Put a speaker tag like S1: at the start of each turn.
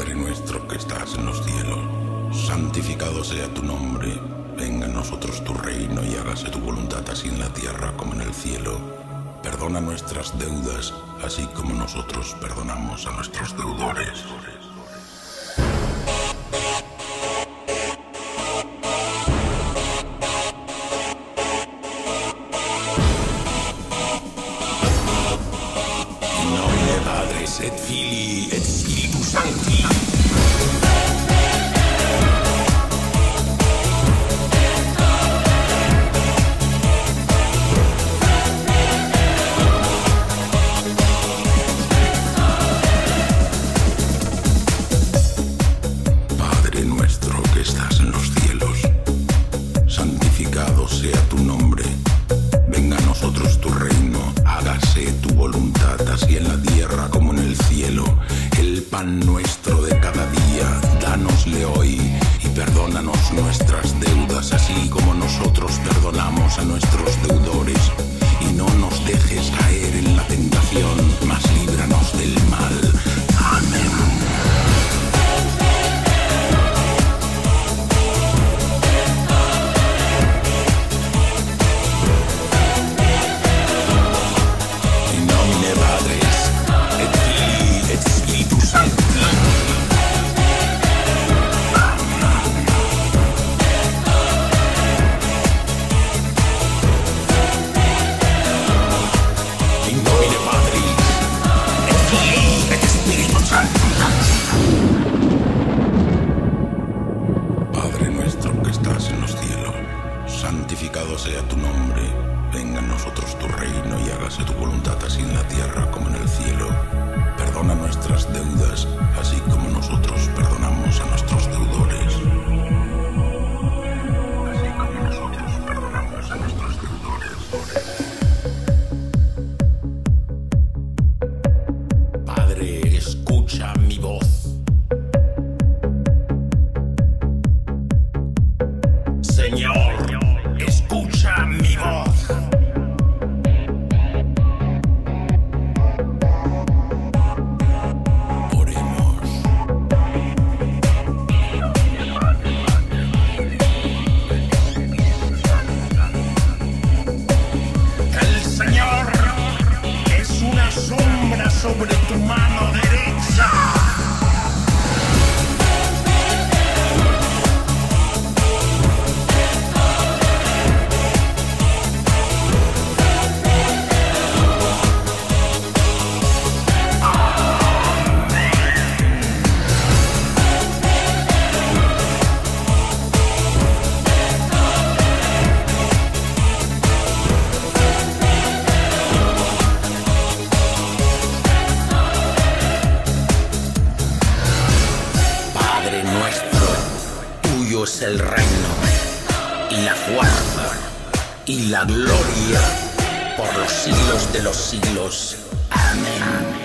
S1: Padre nuestro que estás en los cielos, santificado sea tu nombre, venga a nosotros tu reino y hágase tu voluntad así en la tierra como en el cielo. Perdona nuestras deudas, así como nosotros perdonamos a nuestros deudores. In nomine Patris Padre nuestro que estás en los cielos, santificado sea tu nombre. Venga a nosotros tu reino, hágase tu voluntad, así en la tierra como nuestro de cada día, dánosle hoy y perdónanos nuestras deudas, así tu reino y hágase tu voluntad así en la tierra como en el cielo. Perdona nuestras deudas, así como nosotros perdonamos a nuestros deudores. Así como nosotros perdonamos a nuestros deudores. Padre, escucha mi voz.
S2: Sobre tu mano
S3: es el reino, y la fuerza, y la gloria, por los siglos de los siglos. Amén.